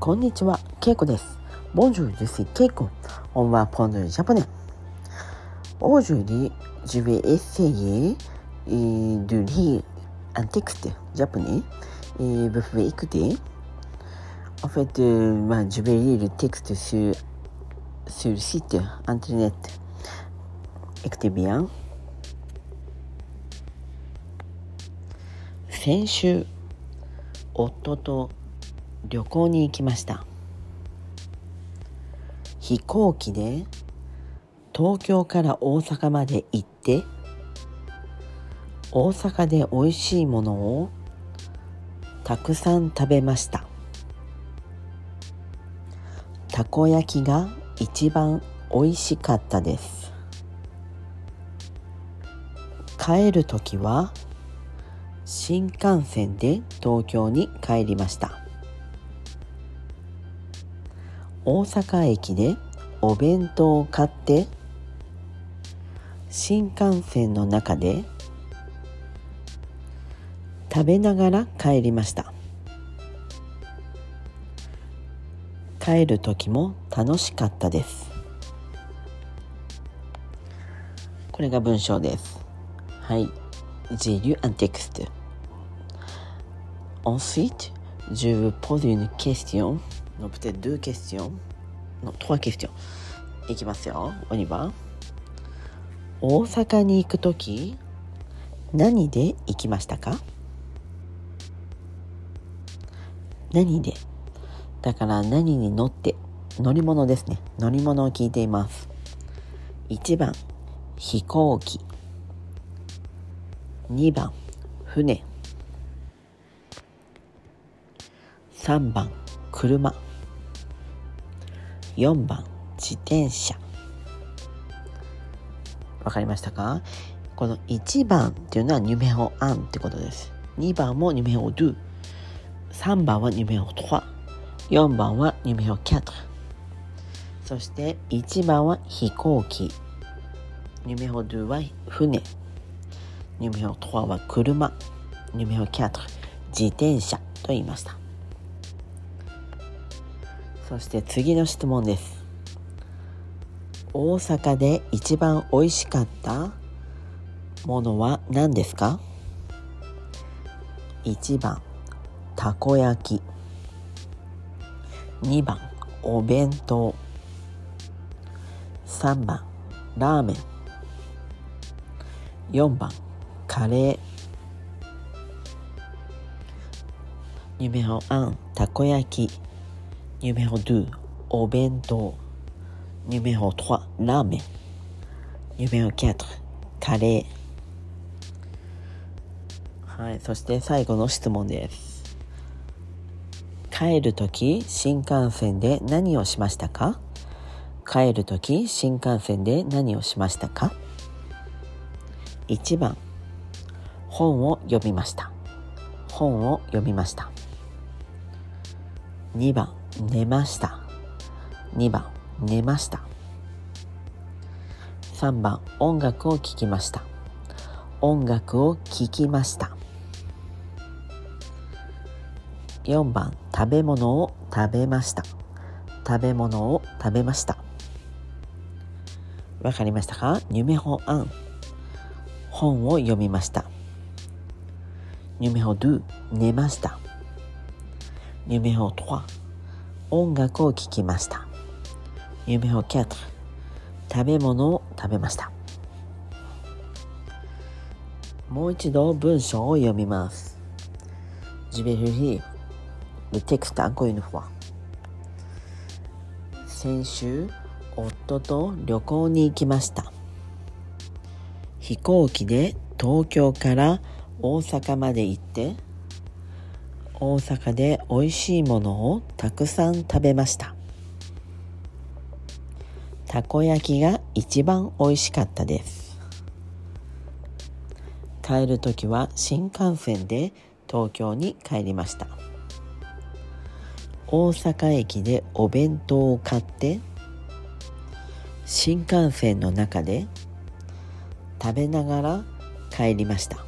こんにちは、ケイコです。ボンジュー、ジュケイコ。オンワポンドジャパネ。オージュリー、ジュベエッセイ、ドリー、アンテクテ、ジャパネ、ブフイクテ。オフェット、まあ、ジュベリール、テクテス、スルシート、アンテネット、エクティビアン。先週、夫と旅行に行きました。飛行機で東京から大阪まで行って大阪で美味しいものをたくさん食べました。たこ焼きが一番美味しかったです。帰る時は新幹線で東京に帰りました。大阪駅でお弁当を買って新幹線の中で食べながら帰りました。帰る時も楽しかったです。これが文章です。はい。J'ai lu un texte. Ensuite, je vous pose une question. Non, peut-être deux questions. Non, trois questions. いきますよ。おにば。大阪に行くとき、何で行きましたか何でだから何に乗って、乗り物ですね。乗り物を聞いています。1番、飛行機。2番、船。3番車4番自転車。わかりましたか？この1番っていうのはニュメオアンってことです。2番もニュメオドゥ3番はニュメオトワ4番はニュメオキャトそして1番は飛行機。ニュメオドゥは船。ニュメオトワは車。ニュメオキャト自転車と言いました。そして次の質問です。大阪で一番美味しかったものは何ですか？1番たこ焼き。2番お弁当。3番ラーメン。4番カレー。夢をあんたこ焼き。Numéro 2, お弁当 Numéro 3, ラーメン Numéro 4, カレーはい、そして最後の質問です。帰るとき新幹線で何をしましたか？帰るとき新幹線で何をしましたか？1番。本を読みました。本を読みました。2番。寝ました。2番寝ました。3番音楽を聴きました。音楽を聴きました。4番食べ物を食べました。食べ物を食べました。わかりましたか？ニュメホアン本を読みました。ニュメホドゥ寝ました。ニュメホトワ音楽を聴きました。夢をキャット食べ物を食べました。もう一度文章を読みます。Je vais lire le texte encore une fois. 先週、夫と旅行に行きました。飛行機で東京から大阪まで行って、大阪で美味しいものをたくさん食べました。たこ焼きが一番美味しかったです。帰る時は新幹線で東京に帰りました。大阪駅でお弁当を買って新幹線の中で食べながら帰りました。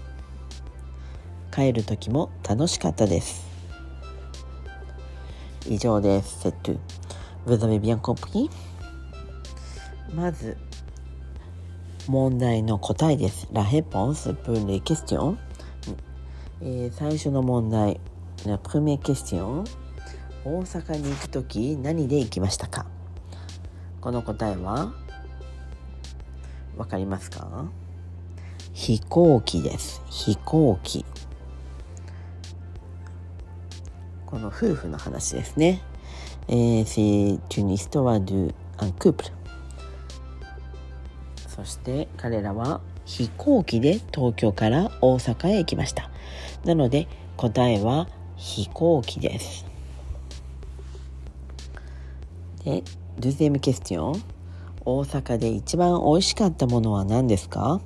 帰る時も楽しかったです。以上です。セット。まず、問題の答えです。ラヘポンス、プンレイケス。え、最初の問題、大阪に行くと、何で行きましたか？この答えは、わかりますか？飛行機です。飛行機。この夫婦の話ですね。えー、c'est une histoire d'un couple。そして彼らは飛行機で東京から大阪へ行きました。なので答えは飛行機です。で、deuxième question。大阪で一番美味しかったものは何ですか？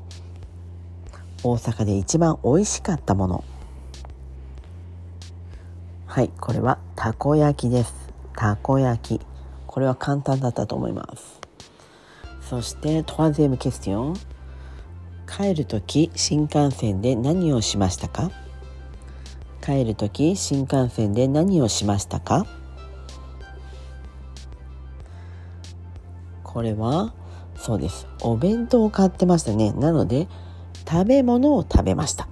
大阪で一番美味しかったもの。はい、これはたこ焼きです。たこ焼き。これは簡単だったと思います。そして、トワゼムケスティオン。帰るとき新幹線で何をしましたか？帰るとき新幹線で何をしましたか？これはそうですお弁当を買ってましたねなので食べ物を食べました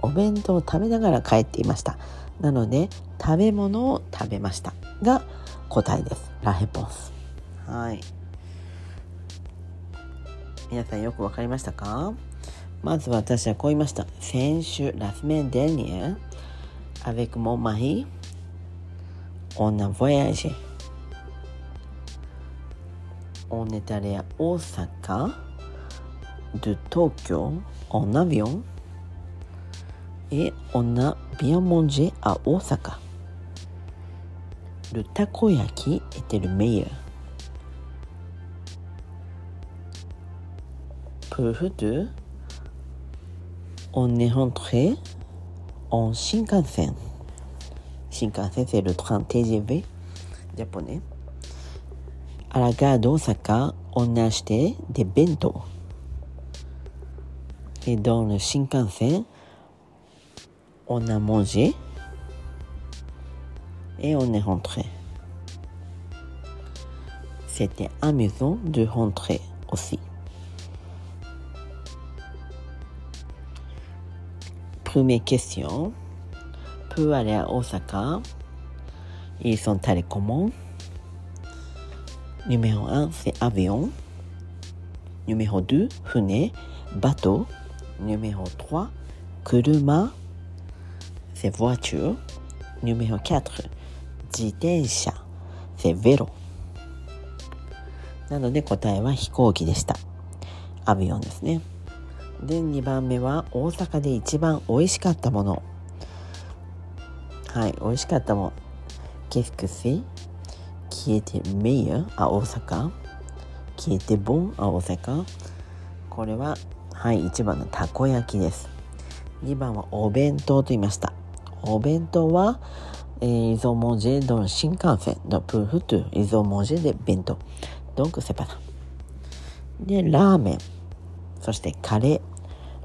お弁当を食べながら帰っていましたなので食べ物を食べました。が答えです。ラヘポンス。はい。皆さんよくわかりましたか？まず私はこう言いました。先週ラスメンデニエ。avec mon mari on a voyagé on est allé à Osaka de Tokyo en avion et on a bien mangé à Osaka. Le takoyaki était le meilleur. Pour deux, on est rentré en Shinkansen. Shinkansen, c'est le train TGV japonais. À la gare d'Osaka, on a acheté des bento. Et dans le Shinkansen, on a mangé et on est rentré. C'était amusant de rentrer aussi. Première question. Peut aller à Osaka. Ils sont allés comment? Numéro 1, c'est avion. Numéro 2, fune, bateau. Numéro 3, kuruma, c'est voiture. Numéro 4, 自転車 c'est vélo. なので答えは飛行機でした。アビオンですね。で、2番目は大阪で一番美味しかったもの。はい、美味しかったもの。Qu'est-ce que c'est qui était meilleur à Osaka? Qui était bon à Osaka? これははい、1番のたこ焼きです。2番はお弁当と言いました。お弁当は、えー、イゾモジェドン新幹線のプーフトゥイゾモジで弁当。でラーメン。そしてカレー。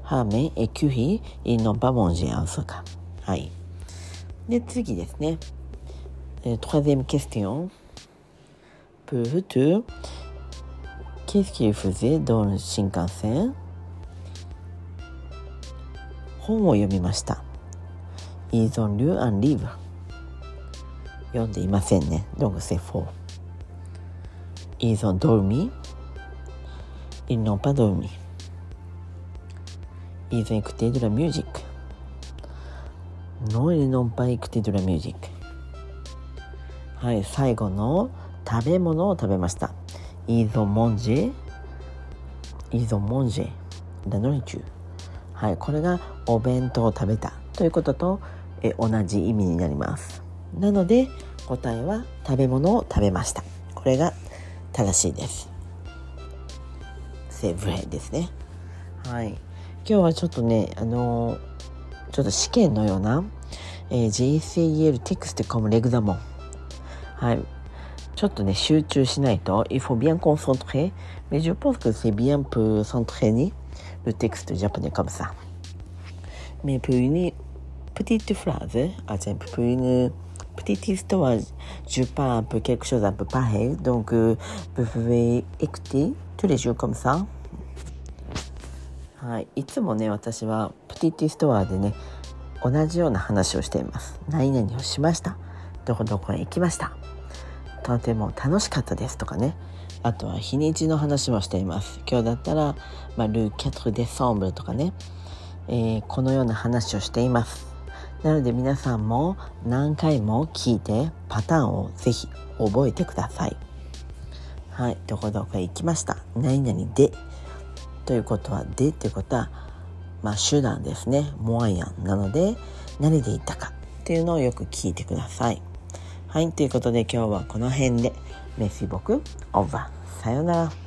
ハーメン。えキュヒイノバモンジェアンソカはい。で次ですね。えトラゼムケスティオンプーフトゥケスキーフゼドン新幹線本を読みました。イーゾン・リュー・アン・リーブ。読んでいませんね「どング・セ・フォー」「イーゾン・ドーミー」「イー・ノン・パ・ドーミー」「イーゾン・エクテドラ・ミュージック」「ノイ・ノン・パ・エクテドラ・ミュージック」はい最後の食べ物を食べました。イーゾン・モンジェ。イーゾン・モンジェ・ラ・ノリチュはいこれがお弁当を食べた。ということとえ同じ意味になります。なので答えは食べ物を食べました。これが正しいです。セブレですね。はい。今日はちょっとねあのちょっと試験のような、えー、JCEL テクストコムレグザモン。はい。ちょっとね集中しないと il faut bien concentrer mais je pense que c'est bien pour s'entraîner le texte japonais comme ça mais pour une petite phrase, exemple, pour une petite histoire, je parle un peu quelque chose un peu pareil. Donc, euh, vous pouvez écouter tous les jours comme ça. はい、いつもね私はプティティストアでね同じような話をしています何々をしましたどこどこへ行きましたとても楽しかったですとかねあとは日にちの話もしています今日だったら、まあ、ルーキャトル・デ・ソンブルとかね、えー、このような話をしていますなので皆さんも何回も聞いてパターンをぜひ覚えてください。はいどこどこへ行きました。何々でということはでということはまあ手段ですね。モアイアンなので何で言ったかっていうのをよく聞いてください。はいということで今日はこの辺で。メシボクオーバー。さようなら。